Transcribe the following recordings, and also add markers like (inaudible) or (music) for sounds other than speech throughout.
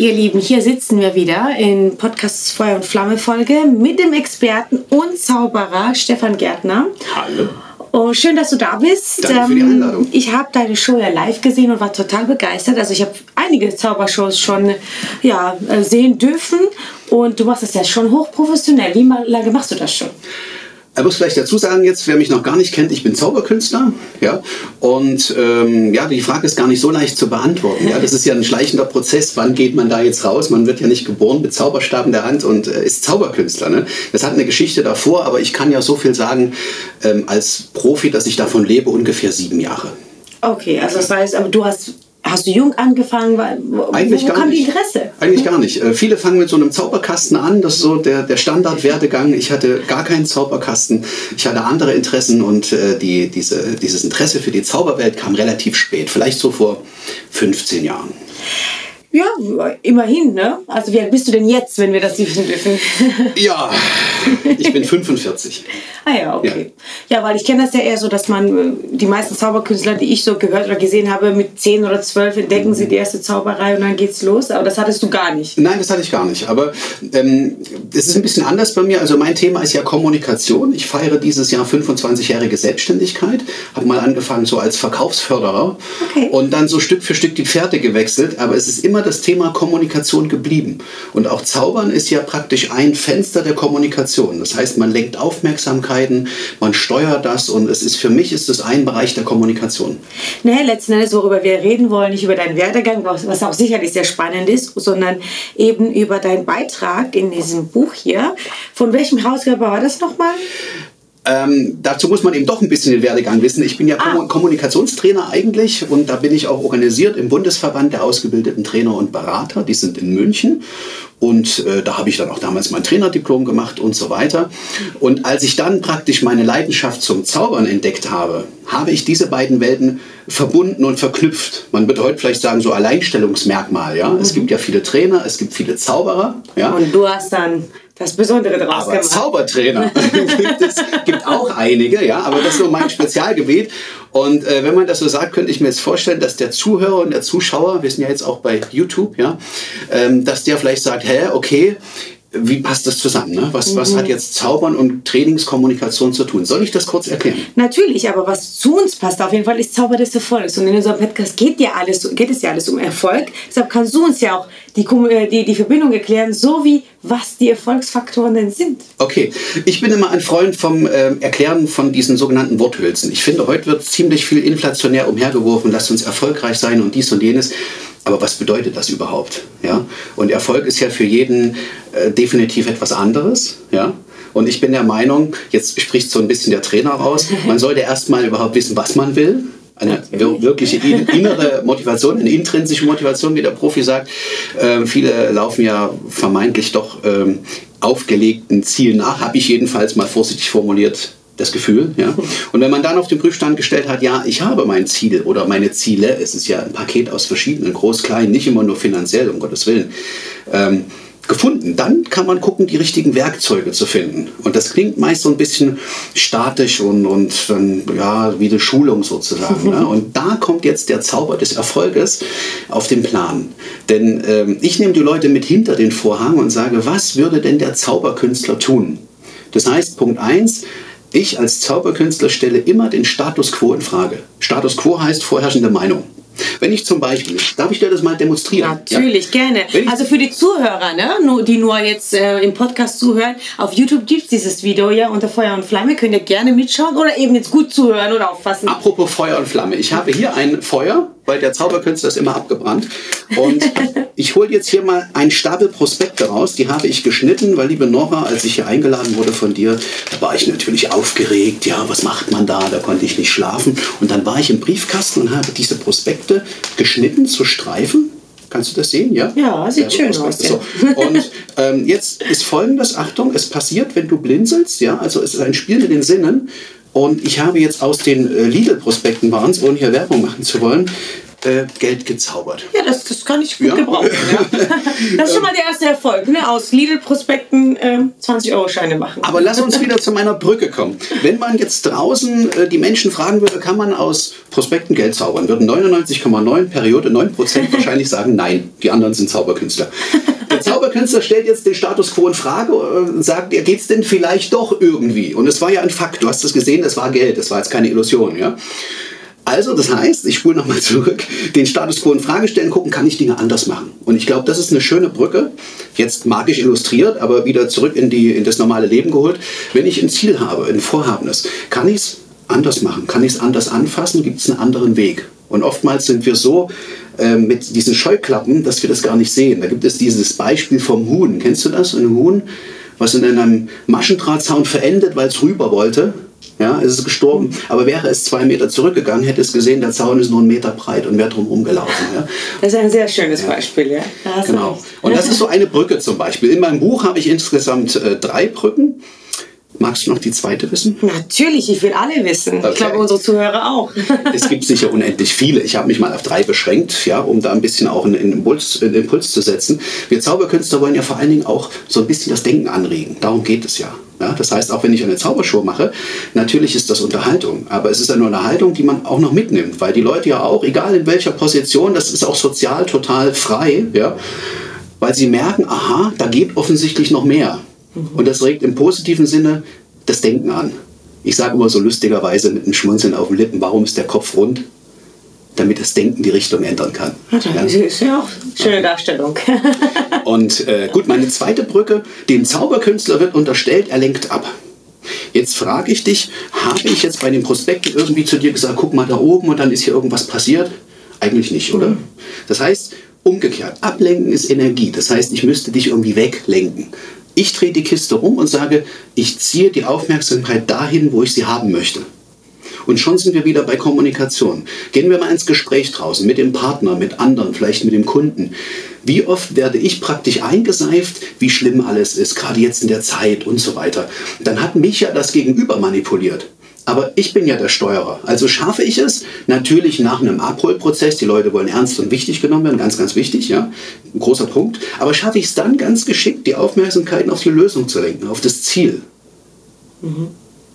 Ihr Lieben, hier sitzen wir wieder in Podcast Feuer und Flamme Folge mit dem Experten und Zauberer Stefan Gärtner. Hallo. Oh, schön, dass du da bist. Danke für die Ähm, Einladung. Ich habe deine Show ja live gesehen und war total begeistert. Also ich habe einige Zaubershows schon ja, äh, sehen dürfen und du machst das ja schon hochprofessionell. Wie lange machst du das schon? Ich muss vielleicht dazu sagen, jetzt, wer mich noch gar nicht kennt, ich bin Zauberkünstler. Ja? Und ähm, ja, die Frage ist gar nicht so leicht zu beantworten. Ja? Das ist ja ein schleichender Prozess. Wann geht man da jetzt raus? Man wird ja nicht geboren mit Zauberstab in der Hand und äh, ist Zauberkünstler. Ne? Das hat eine Geschichte davor, aber ich kann ja so viel sagen ähm, als Profi, dass ich davon lebe, ungefähr sieben Jahre. Okay, also das heißt, aber du hast, hast du jung angefangen? Wo, Eigentlich wo gar kam nicht. die Interesse? Eigentlich gar nicht. Äh, viele fangen mit so einem Zauberkasten an. Das ist so der, der Standardwerdegang. Ich hatte gar keinen Zauberkasten. Ich hatte andere Interessen und äh, die, diese, dieses Interesse für die Zauberwelt kam relativ spät. Vielleicht so vor 15 Jahren. Ja, immerhin, ne? Also wie alt bist du denn jetzt, wenn wir das wissen dürfen? (laughs) Ja, ich bin 45. ah ja, okay. Ja, weil ich kenne das ja eher so, dass man, äh, die meisten Zauberkünstler, die ich so gehört oder gesehen habe, mit 10 oder 12 entdecken sie die erste Zauberei und dann geht's los. Aber das hattest du gar nicht. Nein, das hatte ich gar nicht. Aber ähm, das ist ein bisschen anders bei mir. Also mein Thema ist ja Kommunikation. Ich feiere dieses Jahr 25-jährige Selbstständigkeit. Habe mal angefangen so als Verkaufsförderer Okay. und dann so Stück für Stück die Pferde gewechselt. Aber es ist immer das Thema Kommunikation geblieben. Und auch Zaubern ist ja praktisch ein Fenster der Kommunikation. Das heißt, man lenkt Aufmerksamkeiten, man steuert das und es ist für mich ist es ein Bereich der Kommunikation. Naja, letzten Endes, worüber wir reden wollen, nicht über deinen Werdegang, was auch sicherlich sehr spannend ist, sondern eben über deinen Beitrag in diesem Buch hier. Von welchem Herausgeber war das nochmal? Ähm, dazu muss man eben doch ein bisschen den Werdegang wissen. Ich bin ja Ah. Kommu- Kommunikationstrainer eigentlich und da bin ich auch organisiert im Bundesverband der ausgebildeten Trainer und Berater. Die sind in München und äh, da habe ich dann auch damals mein Trainerdiplom gemacht und so weiter. Und als ich dann praktisch meine Leidenschaft zum Zaubern entdeckt habe, habe ich diese beiden Welten verbunden und verknüpft. Man würde heute vielleicht sagen so Alleinstellungsmerkmal. Ja, es gibt ja viele Trainer, es gibt viele Zauberer. Ja, Und du hast dann das Besondere daraus aber gemacht. Zaubertrainer (laughs) gibt es gibt auch einige, ja, aber das ist so mein Spezialgebiet. Und äh, wenn man das so sagt, könnte ich mir jetzt vorstellen, dass der Zuhörer und der Zuschauer, wir sind ja jetzt auch bei YouTube, ja, ähm, dass der vielleicht sagt, hä, okay, wie passt das zusammen? Ne? Was, was hat jetzt Zaubern und Trainingskommunikation zu tun? Soll ich das kurz erklären? Natürlich, aber was zu uns passt auf jeden Fall ist Zauber des Erfolgs. Und in unserem Podcast geht, ja alles, geht es ja alles um Erfolg. Deshalb kannst du uns ja auch die, äh, die, die Verbindung erklären, so wie was die Erfolgsfaktoren denn sind. Okay, ich bin immer ein Freund vom ähm, Erklären von diesen sogenannten Worthülsen. Ich finde, heute wird ziemlich viel inflationär umhergeworfen, lasst uns erfolgreich sein und dies und jenes. Aber was bedeutet das überhaupt? Ja? Und Erfolg ist ja für jeden äh, definitiv etwas anderes. Ja? Und ich bin der Meinung, jetzt spricht so ein bisschen der Trainer raus, (laughs) man sollte erstmal überhaupt wissen, was man will. Eine wir- wirkliche in- innere Motivation, eine intrinsische Motivation, wie der Profi sagt. Ähm, viele laufen ja vermeintlich doch ähm, aufgelegten Zielen nach, habe ich jedenfalls mal vorsichtig formuliert das Gefühl. Ja? Und wenn man dann auf den Prüfstand gestellt hat, ja, ich habe mein Ziel oder meine Ziele, es ist ja ein Paket aus verschiedenen, groß, klein, nicht immer nur finanziell, um Gottes Willen, ähm, gefunden, dann kann man gucken, die richtigen Werkzeuge zu finden. Und das klingt meist so ein bisschen statisch und, und dann, ja, wie eine Schulung sozusagen. ne? (laughs) Und da kommt jetzt der Zauber des Erfolges auf den Plan. Denn ähm, ich nehme die Leute mit hinter den Vorhang und sage, was würde denn der Zauberkünstler tun? Das heißt, Punkt 1, ich als Zauberkünstler stelle immer den Status quo in Frage. Status quo heißt vorherrschende Meinung. Wenn ich zum Beispiel, darf ich dir das mal demonstrieren? Natürlich, gerne. Wenn ich- Also für die Zuhörer, ne, die nur jetzt äh, im Podcast zuhören, auf YouTube gibt es dieses Video ja unter Feuer und Flamme. Könnt ihr gerne mitschauen oder eben jetzt gut zuhören oder aufpassen. Apropos Feuer und Flamme. Ich habe hier ein Feuer, weil der Zauberkünstler ist immer abgebrannt. Und (laughs) ich hole jetzt hier mal einen Stapel Prospekte raus. Die habe ich geschnitten, weil liebe Nora, als ich hier eingeladen wurde von dir, da war ich natürlich aufgeregt. Ja, was macht man da? Da konnte ich nicht schlafen. Und dann war ich im Briefkasten und habe diese Prospekte geschnitten zu Streifen. Kannst du das sehen? Ja, Ja, sieht Ja, schön aus, So. Und ähm, jetzt ist folgendes, Achtung, es passiert, wenn du blinzelst, ja, also es ist ein Spiel mit den Sinnen. Und ich habe jetzt aus den äh, Lidl-Prospekten waren es, ohne hier Werbung machen zu wollen, äh, Geld gezaubert. Ja, das, das kann ich gut ja. gebrauchen. Ja. (laughs) Das ist schon mal der erste Erfolg. Ne? Aus Lidl-Prospekten äh, 20-Euro-Scheine machen. Aber lass uns wieder zu meiner Brücke kommen. Wenn man jetzt draußen äh, die Menschen fragen würde, kann man aus Prospekten Geld zaubern, würden 99,9 Periode 9% (laughs) wahrscheinlich sagen, nein, die anderen sind Zauberkünstler. Der Zauberkünstler stellt jetzt den Status quo in Frage und sagt, ja, geht es denn vielleicht doch irgendwie? Und es war ja ein Fakt, du hast es gesehen, es war Geld, das war jetzt keine Illusion. Ja? Also, das heißt, ich spule nochmal zurück, den Status quo in Frage stellen, gucken, kann ich Dinge anders machen? Und ich glaube, das ist eine schöne Brücke, jetzt magisch illustriert, aber wieder zurück in, die, in das normale Leben geholt. Wenn ich ein Ziel habe, ein Vorhabenes, kann ich es anders machen? Kann ich es anders anfassen? Gibt es einen anderen Weg? Und oftmals sind wir so äh, mit diesen Scheuklappen, dass wir das gar nicht sehen. Da gibt es dieses Beispiel vom Huhn. Kennst du das? Ein Huhn, was in einem Maschendrahtzaun verendet, weil es rüber wollte ja, es ist gestorben. Aber wäre es zwei Meter zurückgegangen, hätte es gesehen, der Zaun ist nur einen Meter breit und wäre drumherum gelaufen. Ja. Das ist ein sehr schönes ja. Beispiel, ja. Genau. Und das ist so eine Brücke zum Beispiel. In meinem Buch habe ich insgesamt äh, drei Brücken. Magst du noch die zweite wissen? Natürlich, ich will alle wissen. Okay. Ich glaube, unsere Zuhörer auch. (laughs) es gibt sicher unendlich viele. Ich habe mich mal auf drei beschränkt, ja, um da ein bisschen auch einen, Impuls, einen Impuls zu setzen. Wir Zauberkünstler wollen ja vor allen Dingen auch so ein bisschen das Denken anregen. Darum geht es ja. Ja, das heißt, auch wenn ich eine Zaubershow mache, natürlich ist das Unterhaltung. Aber es ist eine Unterhaltung, die man auch noch mitnimmt, weil die Leute ja auch, egal in welcher Position, das ist auch sozial total frei, ja, weil sie merken, aha, da geht offensichtlich noch mehr. Und das regt im positiven Sinne das Denken an. Ich sage immer so lustigerweise mit einem Schmunzeln auf den Lippen, warum ist der Kopf rund? Damit das Denken die Richtung ändern kann. Das ja? ist ja auch eine schöne Darstellung. (laughs) Und äh, gut, meine zweite Brücke, dem Zauberkünstler wird unterstellt, er lenkt ab. Jetzt frage ich dich, habe ich jetzt bei den Prospekten irgendwie zu dir gesagt, guck mal da oben und dann ist hier irgendwas passiert? Eigentlich nicht, oder? Mhm. Das heißt, umgekehrt, ablenken ist Energie. Das heißt, ich müsste dich irgendwie weglenken. Ich drehe die Kiste rum und sage, ich ziehe die Aufmerksamkeit dahin, wo ich sie haben möchte. Und schon sind wir wieder bei Kommunikation. Gehen wir mal ins Gespräch draußen mit dem Partner, mit anderen, vielleicht mit dem Kunden. Wie oft werde ich praktisch eingeseift, wie schlimm alles ist, gerade jetzt in der Zeit und so weiter. Dann hat mich ja das Gegenüber manipuliert. Aber ich bin ja der Steuerer. Also schaffe ich es natürlich nach einem Abholprozess. Die Leute wollen ernst und wichtig genommen werden, ganz, ganz wichtig, ja, ein großer Punkt. Aber schaffe ich es dann ganz geschickt, die Aufmerksamkeit auf die Lösung zu lenken, auf das Ziel. Mhm.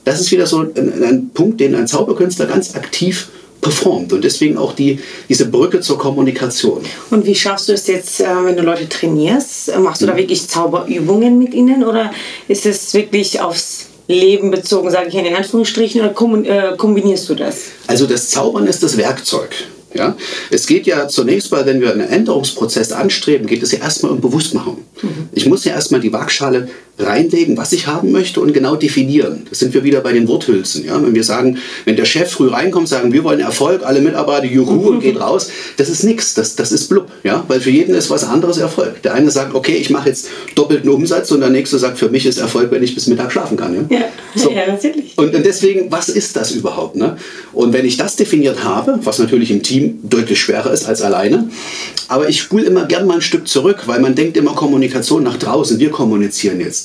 Das ist wieder so ein, ein Punkt, den ein Zauberkünstler ganz aktiv performt und deswegen auch die, diese Brücke zur Kommunikation. Und wie schaffst du es jetzt, äh, wenn du Leute trainierst? Machst du da mhm. wirklich Zauberübungen mit ihnen oder ist es wirklich aufs Leben bezogen, sage ich in Anführungsstrichen, oder äh, kombinierst du das? Also das Zaubern ist das Werkzeug. Ja? Es geht ja zunächst mal, wenn wir einen Änderungsprozess anstreben, geht es ja erstmal um Bewusstmachung. Mhm. Ich muss ja erstmal die Waagschale reinlegen, was ich haben möchte und genau definieren. Das sind wir wieder bei den Worthülsen. Ja? Wenn wir sagen, wenn der Chef früh reinkommt, sagen, wir wollen Erfolg, alle Mitarbeiter, juhu, und (laughs) geht raus, das ist nichts, das, das ist blub. Ja? Weil für jeden ist was anderes Erfolg. Der eine sagt, okay, ich mache jetzt doppelten Umsatz und der nächste sagt, für mich ist Erfolg, wenn ich bis Mittag schlafen kann. Ja, ja, so. ja natürlich. Und, deswegen, was ist das überhaupt? Ne? Und wenn ich das definiert habe, was natürlich im Team deutlich schwerer ist als alleine, aber ich spule immer gern mal ein Stück zurück, weil man denkt immer Kommunikation nach draußen, wir kommunizieren jetzt.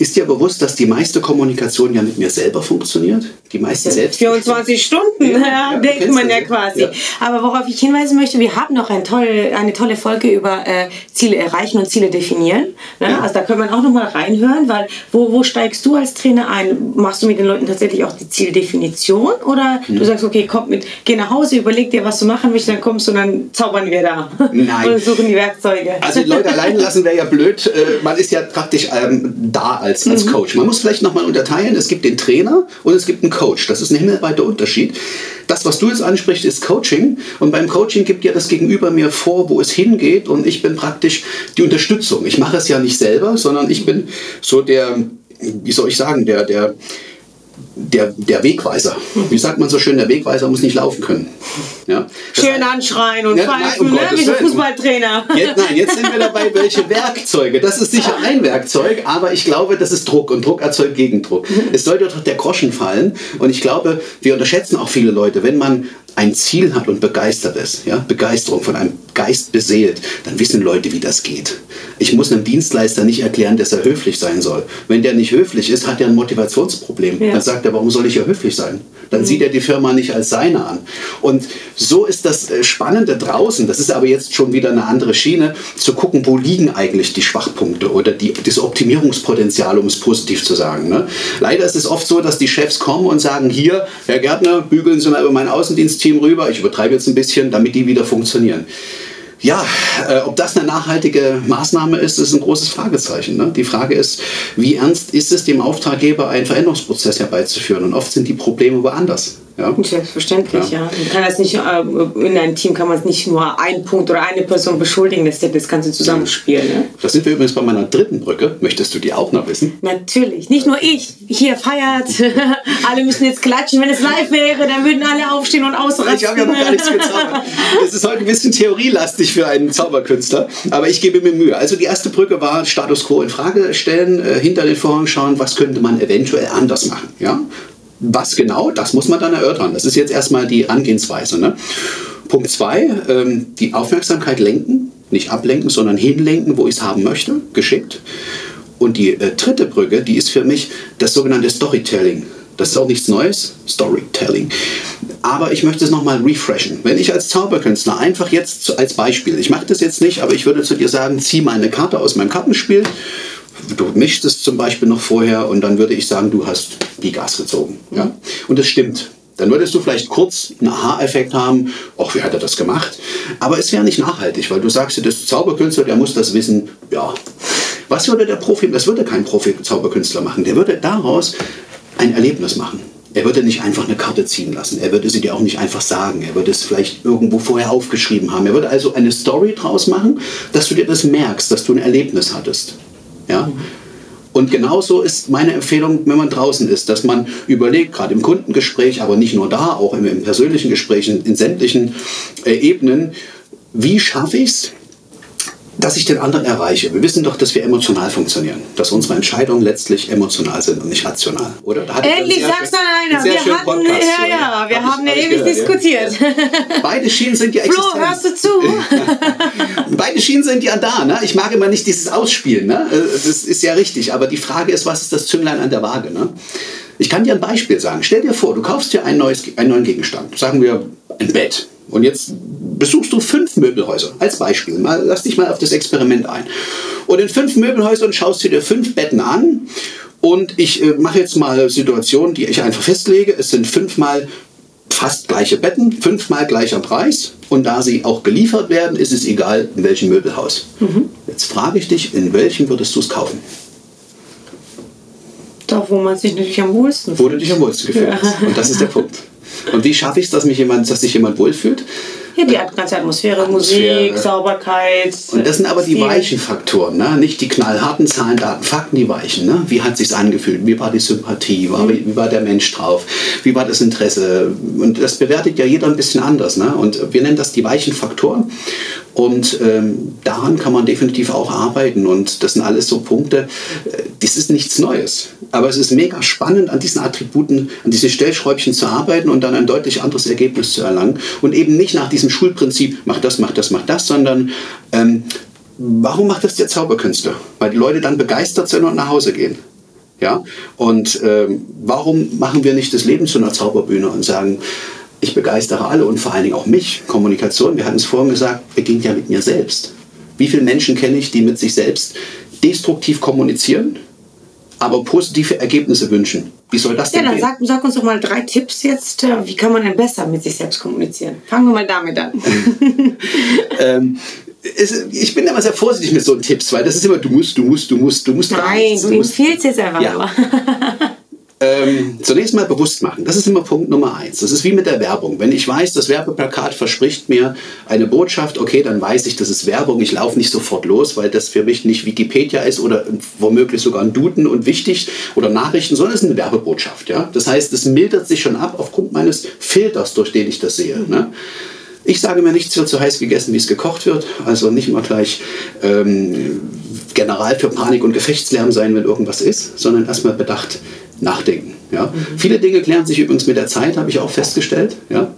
Ist dir bewusst, dass die meiste Kommunikation ja mit mir selber funktioniert? Die meisten selbst. 24 Stunden, (laughs) ja, ja, denkt man ja quasi. Ja. Aber worauf ich hinweisen möchte, wir haben noch ein tolle, eine tolle Folge über äh, Ziele erreichen und Ziele definieren. Ne? Also da können wir auch noch mal reinhören, weil wo, wo steigst du als Trainer ein? Machst du mit den Leuten tatsächlich auch die Zieldefinition oder mhm. du sagst, okay, komm mit, geh nach Hause, überleg dir, was du machen möchtest, dann kommst du und dann zaubern wir da. Nein. (laughs) und suchen die Werkzeuge. Also die Leute allein lassen wäre ja blöd. Äh, man ist ja praktisch ähm, da als, als mhm. Coach. Man muss vielleicht nochmal unterteilen, es gibt den Trainer und es gibt einen Coach. Das ist ein himmelweiter Unterschied. Das, was du jetzt ansprichst, ist Coaching. Und beim Coaching gibt ja das Gegenüber mir vor, wo es hingeht. Und ich bin praktisch die Unterstützung. Ich mache es ja nicht selber, sondern ich bin so der, wie soll ich sagen, der, der, der, der Wegweiser. Wie sagt man so schön, der Wegweiser muss nicht laufen können. Ja? Schön anschreien und ja, pfeifen, nein, um ne? wie so Fußballtrainer. Jetzt, nein, jetzt sind wir dabei, welche Werkzeuge. Das ist sicher ein Werkzeug, aber ich glaube, das ist Druck und Druck erzeugt Gegendruck. Es sollte doch der Groschen fallen und ich glaube, wir unterschätzen auch viele Leute, wenn man ein Ziel hat und begeistert ist, ja, Begeisterung von einem Geist beseelt, dann wissen Leute, wie das geht. Ich muss einem Dienstleister nicht erklären, dass er höflich sein soll. Wenn der nicht höflich ist, hat er ein Motivationsproblem. Ja. Dann sagt sagt warum soll ich ja höflich sein? Dann mhm. sieht er die Firma nicht als seine an. Und so ist das äh, Spannende draußen, das ist aber jetzt schon wieder eine andere Schiene, zu gucken, wo liegen eigentlich die Schwachpunkte oder die, das Optimierungspotenzial, um es positiv zu sagen. Ne? Leider ist es oft so, dass die Chefs kommen und sagen, hier, Herr Gärtner, bügeln Sie mal über mein Außendienstteam rüber, ich übertreibe jetzt ein bisschen, damit die wieder funktionieren. Ja, äh, ob das eine nachhaltige Maßnahme ist, ist ein großes Fragezeichen. Ne? Die Frage ist, wie ernst ist es dem Auftraggeber, einen Veränderungsprozess herbeizuführen? Und oft sind die Probleme woanders. Ja? Selbstverständlich, ja. ja. Man kann das nicht, äh, in einem Team kann man es nicht nur einen Punkt oder eine Person beschuldigen, dass das Ganze zusammenspielen. Ne? Da sind wir übrigens bei meiner dritten Brücke. Möchtest du die auch noch wissen? Natürlich. Nicht nur ich. Hier feiert. (laughs) alle müssen jetzt klatschen. Wenn es live wäre, dann würden alle aufstehen und ausrasten. Ich habe ja noch gar nichts gezaubert. Es ist heute ein bisschen theorielastig für einen Zauberkünstler, aber ich gebe mir Mühe. Also die erste Brücke war Status Quo in Frage stellen, äh, hinter den Vorhang schauen, was könnte man eventuell anders machen. Ja? Was genau, das muss man dann erörtern. Das ist jetzt erstmal die Angehensweise. Ne? Punkt zwei, ähm, die Aufmerksamkeit lenken, nicht ablenken, sondern hinlenken, wo ich es haben möchte, geschickt. Und die äh, dritte Brücke, die ist für mich das sogenannte Storytelling. Das ist auch nichts Neues, Storytelling. Aber ich möchte es nochmal refreshen. Wenn ich als Zauberkünstler einfach jetzt als Beispiel, ich mache das jetzt nicht, aber ich würde zu dir sagen, zieh mal eine Karte aus meinem Kartenspiel du mischst es zum Beispiel noch vorher und dann würde ich sagen, du hast die Gas gezogen. Ja? Und das stimmt. Dann würdest du vielleicht kurz einen Aha-Effekt haben, ach, wie hat er das gemacht? Aber es wäre nicht nachhaltig, weil du sagst, das ist Zauberkünstler, der muss das wissen, ja. Was würde der Profi, das würde kein Profi-Zauberkünstler machen. Der würde daraus ein Erlebnis machen. Er würde nicht einfach eine Karte ziehen lassen. Er würde sie dir auch nicht einfach sagen. Er würde es vielleicht irgendwo vorher aufgeschrieben haben. Er würde also eine Story draus machen, dass du dir das merkst, dass du ein Erlebnis hattest. Ja? Und genauso ist meine Empfehlung, wenn man draußen ist, dass man überlegt, gerade im Kundengespräch, aber nicht nur da, auch im, im persönlichen Gespräch, in, in sämtlichen äh, Ebenen, wie schaffe ich es, dass ich den anderen erreiche. Wir wissen doch, dass wir emotional funktionieren, dass unsere Entscheidungen letztlich emotional sind und nicht rational, oder? Endlich sagst du einer. Wir hatten, Podcast ja, ja, wir haben ja ewig diskutiert. Ja. Beide Schienen sind ja existent. Flo, hörst du zu? (laughs) Beide Schienen sind ja da. Ne? Ich mag immer nicht dieses Ausspielen. Ne? Das ist ja richtig. Aber die Frage ist, was ist das Zünglein an der Waage? Ne? Ich kann dir ein Beispiel sagen. Stell dir vor, du kaufst dir ein neues, einen neuen Gegenstand. Sagen wir ein Bett. Und jetzt besuchst du fünf Möbelhäuser als Beispiel. Mal, lass dich mal auf das Experiment ein. Und in fünf Möbelhäusern schaust du dir fünf Betten an. Und ich äh, mache jetzt mal Situationen, die ich einfach festlege. Es sind fünfmal fast gleiche Betten, fünfmal gleicher Preis. Und da sie auch geliefert werden, ist es egal, in welchem Möbelhaus. Mhm. Jetzt frage ich dich, in welchem würdest du es kaufen? Da, wo man sich natürlich am wohlsten fühlt. Wo du dich am wohlsten gefühlt ja. hast. Und das ist der Punkt. Und wie schaffe ich es, dass, dass sich jemand wohlfühlt? Ja, die ganze Atmosphäre, Atmosphäre, Musik, Sauberkeit. Und das sind aber die weichen Faktoren, ne? nicht die knallharten Zahlen, Daten, Fakten, die weichen. Ne? Wie hat es sich angefühlt? Wie war die Sympathie? War, mhm. wie, war der Mensch drauf? Wie war das Interesse? Und das bewertet ja jeder ein bisschen anders. Ne? Und wir nennen das die weichen Faktoren. Und ähm, daran kann man definitiv auch arbeiten. Und das sind alles so Punkte, äh, das ist nichts Neues. Aber es ist mega spannend, an diesen Attributen, an diesen Stellschräubchen zu arbeiten und dann ein deutlich anderes Ergebnis zu erlangen. Und eben nicht nach diesem Schulprinzip, mach das, mach das, mach das, sondern ähm, warum macht das der Zauberkünstler? Weil die Leute dann begeistert sind und nach Hause gehen. Ja? Und ähm, warum machen wir nicht das Leben zu einer Zauberbühne und sagen, ich begeistere alle und vor allen Dingen auch mich. Kommunikation, wir hatten es vorhin gesagt, beginnt ja mit mir selbst. Wie viele Menschen kenne ich, die mit sich selbst destruktiv kommunizieren, aber positive Ergebnisse wünschen? Wie soll das denn Ja, dann sag, sag, uns doch mal drei Tipps jetzt. Äh, wie kann man denn besser mit sich selbst kommunizieren? Fangen wir mal damit an. (laughs) ähm, ich bin immer sehr vorsichtig mit so Tipps, weil das ist immer, du musst, du musst, du musst, du musst. Nein, du, du empfiehlst jetzt einfach ja. (laughs) Ähm, zunächst mal bewusst machen. Das ist immer Punkt Nummer eins. Das ist wie mit der Werbung. Wenn ich weiß, das Werbeplakat verspricht mir eine Botschaft, okay, dann weiß ich, das ist Werbung. Ich laufe nicht sofort los, weil das für mich nicht Wikipedia ist oder womöglich sogar ein Duden und wichtig oder Nachrichten, sondern es ist eine Werbebotschaft. Ja? Das heißt, es mildert sich schon ab aufgrund meines Filters, durch den ich das sehe. Ne? Ich sage mir, nichts wird so heiß gegessen, wie es gekocht wird. Also nicht mal gleich ähm, General für Panik und Gefechtslärm sein, wenn irgendwas ist, sondern erstmal bedacht nachdenken. Ja? Mhm. Viele Dinge klären sich übrigens mit der Zeit, habe ich auch festgestellt. Ja?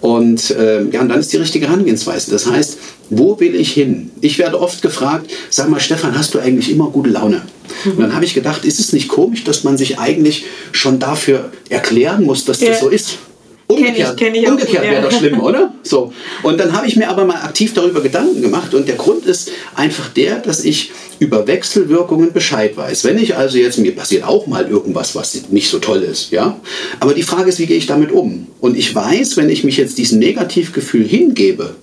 Und äh, ja, und dann ist die richtige Herangehensweise. Das heißt, wo will ich hin? Ich werde oft gefragt, sag mal, Stefan, hast du eigentlich immer gute Laune? Und dann habe ich gedacht, ist es nicht komisch, dass man sich eigentlich schon dafür erklären muss, dass das ja. so ist? Umgekehrt, kenn ich, kenn ich umgekehrt wäre doch schlimm, oder? So. Und dann habe ich mir aber mal aktiv darüber Gedanken gemacht und der Grund ist einfach der, dass ich über Wechselwirkungen Bescheid weiß. Wenn ich also jetzt, mir passiert auch mal irgendwas, was nicht so toll ist, ja. Aber die Frage ist, wie gehe ich damit um? Und ich weiß, wenn ich mich jetzt diesem Negativgefühl hingebe,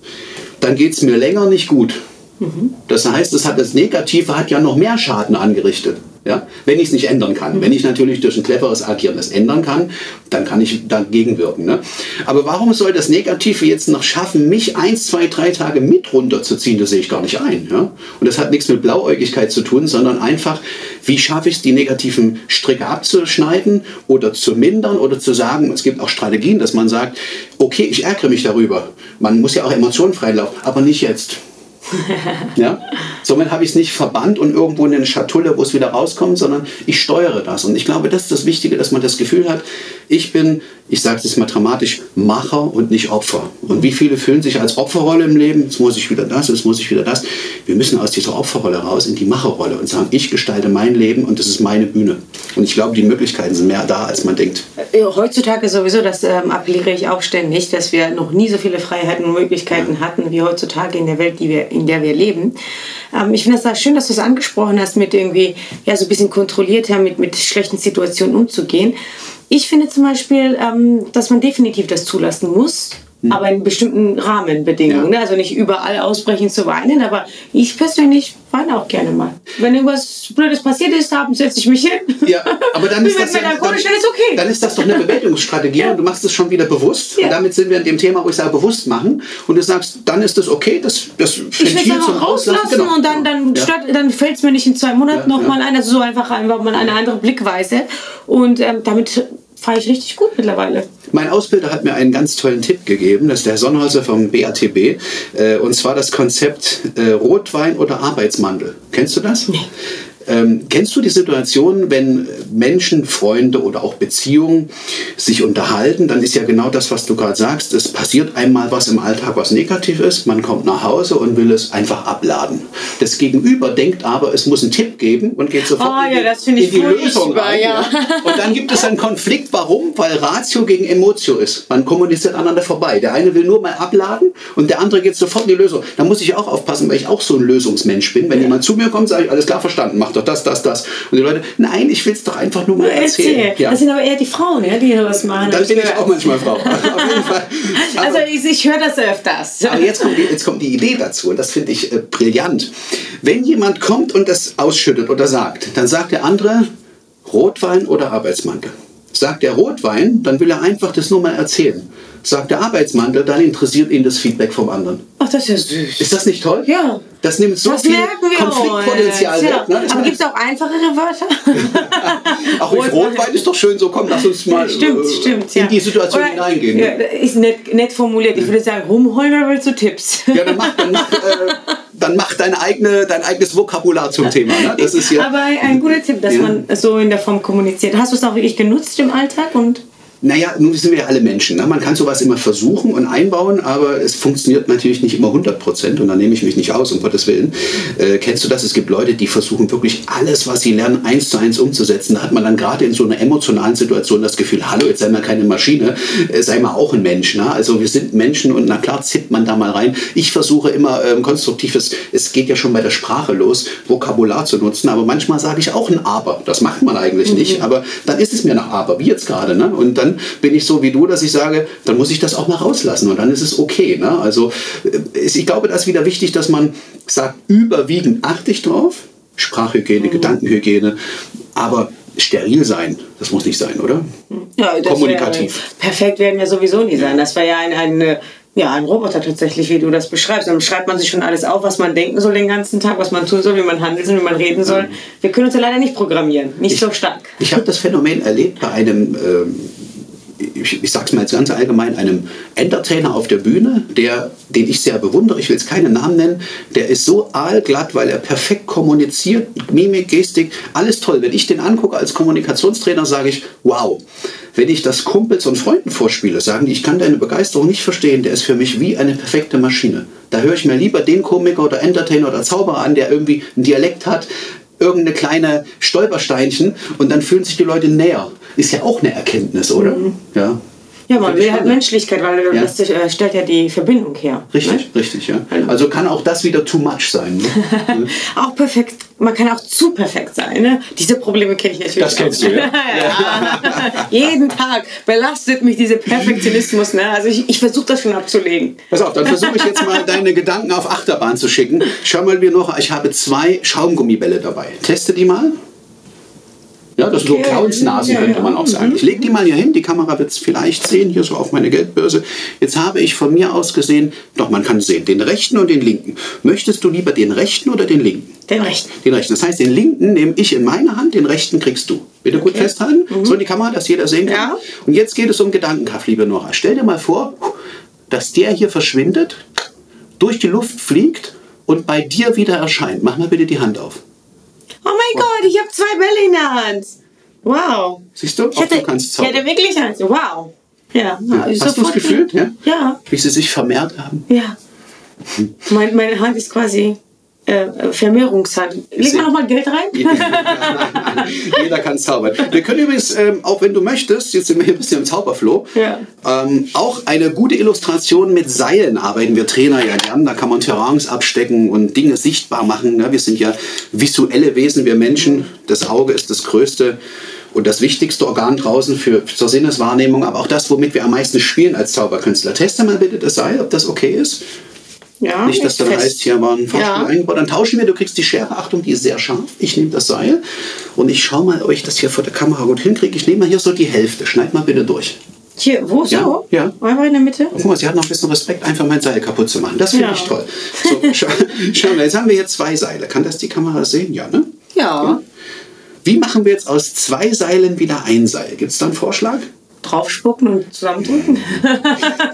dann geht es mir länger nicht gut. Mhm. Das heißt, das, hat, das Negative hat ja noch mehr Schaden angerichtet. Ja? Wenn ich es nicht ändern kann. Wenn ich natürlich durch ein cleveres Agieren das ändern kann, dann kann ich dagegen wirken. Ne? Aber warum soll das Negative jetzt noch schaffen, mich eins, zwei, drei Tage mit runterzuziehen? Das sehe ich gar nicht ein. Ja? Und das hat nichts mit Blauäugigkeit zu tun, sondern einfach, wie schaffe ich es, die negativen Stricke abzuschneiden oder zu mindern oder zu sagen, es gibt auch Strategien, dass man sagt, okay, ich ärgere mich darüber. Man muss ja auch Emotionen freilaufen, aber nicht jetzt. (laughs) ja? Somit habe ich es nicht verbannt und irgendwo in eine Schatulle, wo es wieder rauskommt, sondern ich steuere das. Und ich glaube, das ist das Wichtige, dass man das Gefühl hat, ich bin, ich sage es mal dramatisch, Macher und nicht Opfer. Und wie viele fühlen sich als Opferrolle im Leben? Jetzt muss ich wieder das, jetzt muss ich wieder das. Wir müssen aus dieser Opferrolle raus in die Macherrolle und sagen, ich gestalte mein Leben und das ist meine Bühne. Und ich glaube, die Möglichkeiten sind mehr da, als man denkt. Äh, heutzutage sowieso, das ähm, appelliere ich auch ständig, dass wir noch nie so viele Freiheiten und Möglichkeiten ja. hatten wie heutzutage in der Welt, wir, in der wir leben. Ähm, ich finde es schön, dass du es angesprochen hast, mit irgendwie ja, so ein bisschen kontrollierter mit, mit schlechten Situationen umzugehen. Ich finde zum Beispiel, ähm, dass man definitiv das zulassen muss, hm. aber in bestimmten Rahmenbedingungen. Ja. Ne? Also nicht überall ausbrechen zu weinen, aber ich persönlich weine auch gerne mal. Wenn irgendwas Blödes passiert ist, setze ich mich hin. Ja, aber dann (laughs) ist, das, ja, dann, ist okay. dann ist das doch eine Bewältigungsstrategie (laughs) ja. und du machst es schon wieder bewusst. Ja. Und damit sind wir in dem Thema, wo ich sage, bewusst machen. Und du sagst, dann ist das okay, das, das Ventil zum Rauslassen. Genau. Und dann, dann, dann fällt es mir nicht in zwei Monaten ja, nochmal ein. Also so einfach, einfach mal eine andere Blickweise. Und ähm, damit fahre ich richtig gut mittlerweile. Mein Ausbilder hat mir einen ganz tollen Tipp gegeben, das ist der Sonnhäuser vom BATB, äh, und zwar das Konzept äh, Rotwein oder Arbeitsmantel. Kennst du das? Nee. Ähm, kennst du die Situation, wenn Menschen, Freunde oder auch Beziehungen sich unterhalten, dann ist ja genau das, was du gerade sagst. Es passiert einmal was im Alltag, was negativ ist. Man kommt nach Hause und will es einfach abladen. Das Gegenüber denkt aber, es muss einen Tipp geben und geht sofort oh, in, die, in die Lösung rein. Ja. Ja. Und dann gibt es einen Konflikt. Warum? Weil Ratio gegen Emotio ist. Man kommuniziert aneinander vorbei. Der eine will nur mal abladen und der andere geht sofort in die Lösung. Da muss ich auch aufpassen, weil ich auch so ein Lösungsmensch bin. Wenn jemand zu mir kommt, sage ich, alles klar, verstanden, macht doch das, das, das. Und die Leute, nein, ich will es doch einfach nur mal erzählen. Erzähl. Ja. Das sind aber eher die Frauen, ja, die das machen. Dann bin ich auch manchmal Frau. (laughs) Fall. also ich, ich höre das öfters. Aber jetzt kommt, die, jetzt kommt die Idee dazu und das finde ich äh, brillant. Wenn jemand kommt und das ausschüttet oder sagt, dann sagt der andere Rotwein oder Arbeitsmantel. Sagt der Rotwein, dann will er einfach das nur mal erzählen sagt der Arbeitsmantel, dann interessiert ihn das Feedback vom anderen. Ach, das ist ja süß. Ist das nicht toll? Ja. Das nimmt so das viel Konfliktpotenzial weg. Ja. Ne? Aber gibt es auch einfachere Wörter? (laughs) auch Rotwein. Rotwein ist doch schön so, komm, lass uns mal stimmt, äh, stimmt, in die Situation Oder, hineingehen. Ja, ist nett, nett formuliert. Ich würde sagen, rumholen oder willst du Tipps? ja, dann mach, dann mach, äh, dann mach deine eigene, dein eigenes Vokabular zum Thema. Ne? Das ist ja, Aber ein guter Tipp, dass ja. man so in der Form kommuniziert. Hast du es auch wirklich genutzt im Alltag? Und naja, nun sind wir ja alle Menschen. Ne? Man kann sowas immer versuchen und einbauen, aber es funktioniert natürlich nicht immer 100 Prozent und da nehme ich mich nicht aus, um Gottes Willen. Äh, kennst du das? Es gibt Leute, die versuchen wirklich alles, was sie lernen, eins zu eins umzusetzen. Da hat man dann gerade in so einer emotionalen Situation das Gefühl, hallo, jetzt sei mal keine Maschine, äh, sei mal auch ein Mensch. Ne? Also wir sind Menschen und na klar zippt man da mal rein. Ich versuche immer ähm, konstruktives, es geht ja schon bei der Sprache los, Vokabular zu nutzen, aber manchmal sage ich auch ein Aber. Das macht man eigentlich mhm. nicht, aber dann ist es mir nach Aber, wie jetzt gerade. Ne? Und dann bin ich so wie du, dass ich sage, dann muss ich das auch mal rauslassen und dann ist es okay. Ne? Also äh, ich glaube, das ist wieder wichtig, dass man sagt, überwiegend achte ich drauf, Sprachhygiene, mhm. Gedankenhygiene, aber steril sein, das muss nicht sein, oder? Ja, Kommunikativ. Wär, perfekt werden wir sowieso nie sein. Das wäre ja ein, ein, ja, ein Roboter tatsächlich, wie du das beschreibst. Dann schreibt man sich schon alles auf, was man denken soll den ganzen Tag, was man tun soll, wie man handeln soll, wie man reden soll. Wir können uns ja leider nicht programmieren, nicht ich, so stark. Ich habe das Phänomen erlebt bei einem ähm, ich, ich sage es mal jetzt ganz allgemein, einem Entertainer auf der Bühne, der, den ich sehr bewundere, ich will jetzt keinen Namen nennen, der ist so aalglatt, weil er perfekt kommuniziert, Mimik, Gestik, alles toll. Wenn ich den angucke als Kommunikationstrainer, sage ich, wow. Wenn ich das Kumpels und Freunden vorspiele, sagen die, ich kann deine Begeisterung nicht verstehen, der ist für mich wie eine perfekte Maschine. Da höre ich mir lieber den Komiker oder Entertainer oder Zauberer an, der irgendwie einen Dialekt hat, irgendeine kleine Stolpersteinchen und dann fühlen sich die Leute näher. Ist ja auch eine Erkenntnis, oder? Mhm. Ja. Ja, man will halt. Menschlichkeit, weil Ja. das äh, stellt ja die Verbindung her. Richtig, Ne? richtig, ja. Also kann auch das wieder too much sein. Ne? (laughs) Auch perfekt, man kann auch zu perfekt sein. Ne? Diese Probleme kenne ich natürlich. Das kennst auch. du, (laughs) ja. ja. (laughs) Jeden Tag belastet mich dieser Perfektionismus. Ne? Also ich, ich versuche das schon abzulegen. Pass auf, dann versuche ich jetzt mal deine Gedanken auf Achterbahn zu schicken. Schau mal mir noch, ich habe zwei Schaumgummibälle dabei. Teste die mal. Ja, das sind so Okay. Clownsnasen, Ja, könnte man auch sagen. Ich lege die mal hier hin, die Kamera wird es vielleicht sehen, hier so auf meine Geldbörse. Jetzt habe ich von mir aus gesehen, doch man kann sehen, den rechten und den linken. Möchtest du lieber den rechten oder den linken? Den rechten. Den rechten. Das heißt, den linken nehme ich in meine Hand, den rechten kriegst du. Bitte gut Okay. festhalten. So in die Kamera, dass jeder sehen kann. Ja. Und jetzt geht es um Gedankenkraft, liebe Nora. Stell dir mal vor, dass der hier verschwindet, durch die Luft fliegt und bei dir wieder erscheint. Mach mal bitte die Hand auf. Oh mein Gott, ich habe zwei Bälle in der Hand. Wow. Siehst du? Ich hatte, du kannst ich hatte wirklich eins. Wow. Ja. Ja. Hast du es gefühlt? Ja? Ja. Wie sie sich vermehrt haben. Ja. Mein, meine Hand ist quasi äh, Vermehrungshand. Leg mal noch mal Geld rein. (laughs) Jeder kann zaubern. Wir können übrigens, ähm, auch wenn du möchtest, jetzt sind wir hier ein bisschen im Zauberflow, Ja. ähm, auch eine gute Illustration mit Seilen arbeiten wir Trainer ja gern. Da kann man Terrains abstecken und Dinge sichtbar machen. Ne? Wir sind ja visuelle Wesen, wir Menschen. Das Auge ist das größte und das wichtigste Organ draußen für, zur Sinneswahrnehmung, aber auch das, womit wir am meisten spielen als Zauberkünstler. Teste mal bitte das Seil, ob das okay ist. Ja, Nicht, dass dann fest. heißt, hier war ein Fahrstuhl Ja. eingebaut. Dann tauschen wir, du kriegst die Schere. Achtung, die ist sehr scharf. Ich nehme das Seil und ich schaue mal, ob ich das hier vor der Kamera gut hinkriege. Ich nehme mal hier so die Hälfte. Schneid mal bitte durch. Hier, wo so? Ja, ja. Einfach in der Mitte? Guck mal, sie hat noch ein bisschen Respekt, einfach mein Seil kaputt zu machen. Das finde Ja. ich toll. So, (laughs) schau, schau mal, jetzt haben wir hier zwei Seile. Kann das die Kamera sehen? Ja, ne? Ja. Wie machen wir jetzt aus zwei Seilen wieder ein Seil? Gibt es da einen Vorschlag? Draufspucken und zusammendrücken.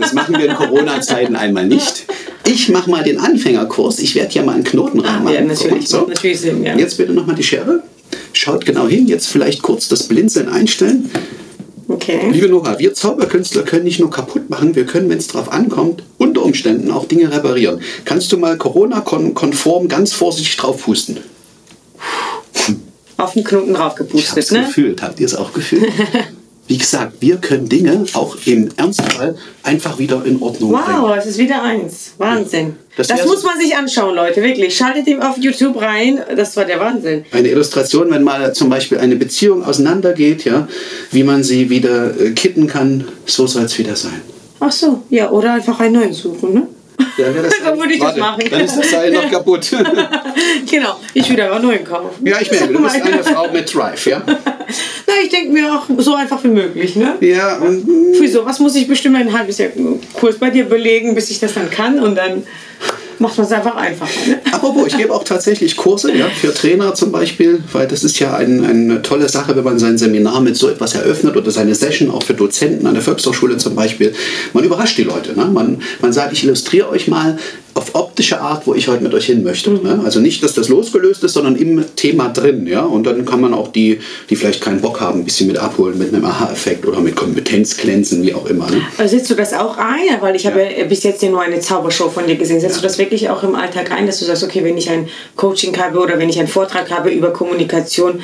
Das machen wir in Corona-Zeiten einmal nicht. (laughs) Ich mache mal den Anfängerkurs. Ich werde hier mal einen Knoten reinmachen. ja, natürlich. Macht natürlich Sinn, ja. Jetzt bitte nochmal die Schere. Schaut genau hin. Jetzt vielleicht kurz das Blinzeln einstellen. Okay. Liebe Nora, wir Zauberkünstler können nicht nur kaputt machen, wir können, wenn es drauf ankommt, unter Umständen auch Dinge reparieren. Kannst du mal Corona-konform ganz vorsichtig drauf pusten? Auf den Knoten drauf Ich es ne? gefühlt. Habt ihr es auch gefühlt? (laughs) Wie gesagt, wir können Dinge auch im Ernstfall einfach wieder in Ordnung bringen. Wow, es ist wieder eins. Wahnsinn. Das Das, muss man sich anschauen, Leute. Wirklich. Schaltet ihm auf YouTube rein. Das war der Wahnsinn. Eine Illustration, wenn mal zum Beispiel eine Beziehung auseinandergeht, ja, wie man sie wieder äh, kitten kann, so soll es wieder sein. Ach so, ja. Oder einfach einen neuen suchen, ne? Ja, (laughs) das So würde ich das machen. Dann ist das Seil noch kaputt. (laughs) genau. Ich würde aber einen neuen kaufen. ja, ich merke, du bist (laughs) eine Frau mit Drive, ja? Ich denke mir auch so einfach wie möglich, ne? Ja, und Für sowas muss ich bestimmt ein halbes Jahr Kurs bei dir belegen, bis ich das dann kann. Und dann macht man es einfach einfacher. Ne? Apropos, ich gebe auch tatsächlich Kurse ja, für Trainer zum Beispiel, weil das ist ja ein, eine tolle Sache, wenn man sein Seminar mit so etwas eröffnet oder seine Session auch für Dozenten an der Volkshochschule zum Beispiel. Man überrascht die Leute. Ne? Man, man sagt, ich illustriere euch mal auf optische Art, wo ich heute mit euch hin möchte. Ne? Also nicht, dass das losgelöst ist, sondern im Thema drin. Ja? Und dann kann man auch die, die vielleicht keinen Bock haben, ein bisschen mit abholen, mit einem Aha-Effekt oder mit Kompetenz glänzen, wie auch immer. Ne? Also setzt du das auch ein? Weil ich habe ja. bis jetzt ja nur eine Zaubershow von dir gesehen. Setzt Ja. du das wirklich auch im Alltag ein, dass du sagst, okay, wenn ich ein Coaching habe oder wenn ich einen Vortrag habe über Kommunikation,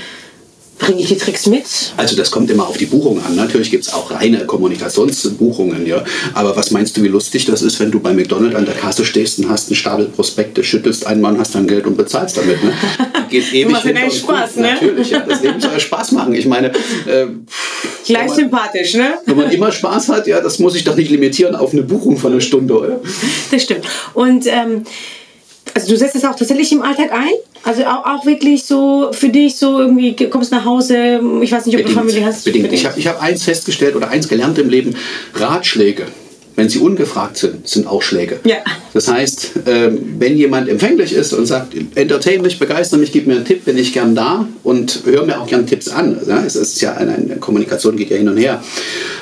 bringe ich die Tricks mit? Also das kommt immer auf die Buchung an. Natürlich gibt es auch reine Kommunikationsbuchungen, ja. Aber was meinst du, wie lustig das ist, wenn du bei McDonald's an der Kasse stehst und hast einen Stapel Prospekte, schüttelst einmal und hast dann Geld und bezahlst damit. Ne? (laughs) Geht ewig machst deinen und Spaß, ne? Natürlich, ja. Das Leben soll Spaß machen. Ich meine, äh, Gleich man- sympathisch, ne? wenn man immer Spaß hat, ja, das muss ich doch nicht limitieren auf eine Buchung von einer Stunde, oder? Das stimmt. Und ähm, also du setzt es auch tatsächlich im Alltag ein? Also auch, auch wirklich so für dich so irgendwie, du kommst nach Hause, ich weiß nicht, ob du Familie hast. Bedingt. Ich habe ich hab eins festgestellt oder eins gelernt im Leben. Ratschläge, wenn sie ungefragt sind, sind auch Schläge. Ja. Das heißt, ähm, wenn jemand empfänglich ist und sagt, entertain mich, begeister mich, gib mir einen Tipp, bin ich gern da und höre mir auch gern Tipps an. Es ist ja eine, Kommunikation geht ja hin und her.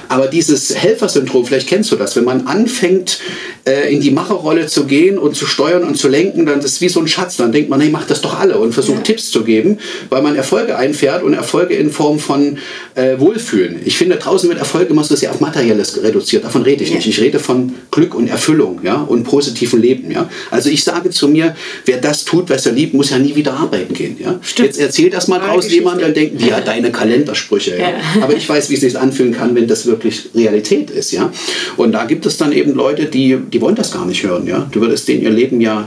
Aber dieses Helfersyndrom, vielleicht kennst du das, wenn man anfängt, äh, in die Macherrolle zu gehen und zu steuern und zu lenken, dann ist es wie so ein Schatz. Dann denkt man, hey, macht das doch alle und versucht ja. Tipps zu geben, weil man Erfolge einfährt und Erfolge in Form von äh, Wohlfühlen. Ich finde, draußen wird Erfolg immer so sehr auf Materielles reduziert. Davon rede ich nicht. Ich rede von Glück und Erfüllung ja, und positiven Leben. Ja. Also ich sage zu mir, wer das tut, was er liebt, muss ja nie wieder arbeiten gehen. Ja. Jetzt erzählt das mal draußen jemand, dann denkt, ja, deine Kalendersprüche. Ja. Aber ich weiß, wie es sich anfühlen kann, wenn das wirklich Realität ist. Ja. Und da gibt es dann eben Leute, die, die wollen das gar nicht hören. Ja. Du würdest denen ihr Leben ja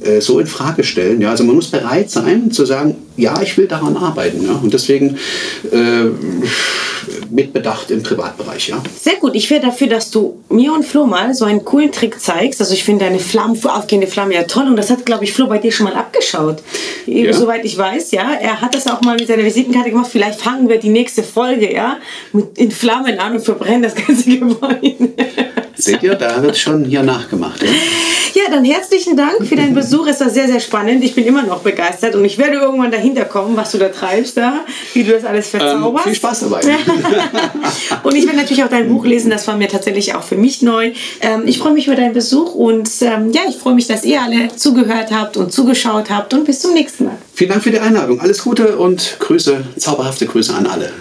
äh, so in Frage stellen. Ja? Also man muss bereit sein zu sagen, ja, ich will daran arbeiten. Ja? Und deswegen äh, mit Bedacht im Privatbereich. Ja? Sehr gut. Ich wäre dafür, dass du mir und Flo mal so einen coolen Trick zeigst. Also ich finde deine Flamme, aufgehende Flamme ja toll. Und das hat, glaube ich, Flo bei dir schon mal abgeschaut. Ja. Soweit ich weiß, ja. Er hat das auch mal mit seiner Visitenkarte gemacht. Vielleicht fangen wir die nächste Folge, ja, mit in Flammen an und verbrennen das ganze (laughs) Gebäude. Seht ihr, da wird schon hier nachgemacht. Ja? ja, dann herzlichen Dank für deinen Besuch. Es war sehr, sehr spannend. Ich bin immer noch begeistert und ich werde irgendwann dahinter kommen, was du da treibst, da, wie du das alles ähm, verzauberst. Ähm, viel Spaß dabei. (laughs) und ich werde natürlich auch dein Buch lesen. Das war mir tatsächlich auch für mich neu. Ähm, ich freue mich über deinen Besuch und ähm, ja, ich freue mich, dass ihr alle zugehört habt und zugeschaut habt und bis zum nächsten Mal. Vielen Dank für die Einladung. Alles Gute und Grüße, zauberhafte Grüße an alle.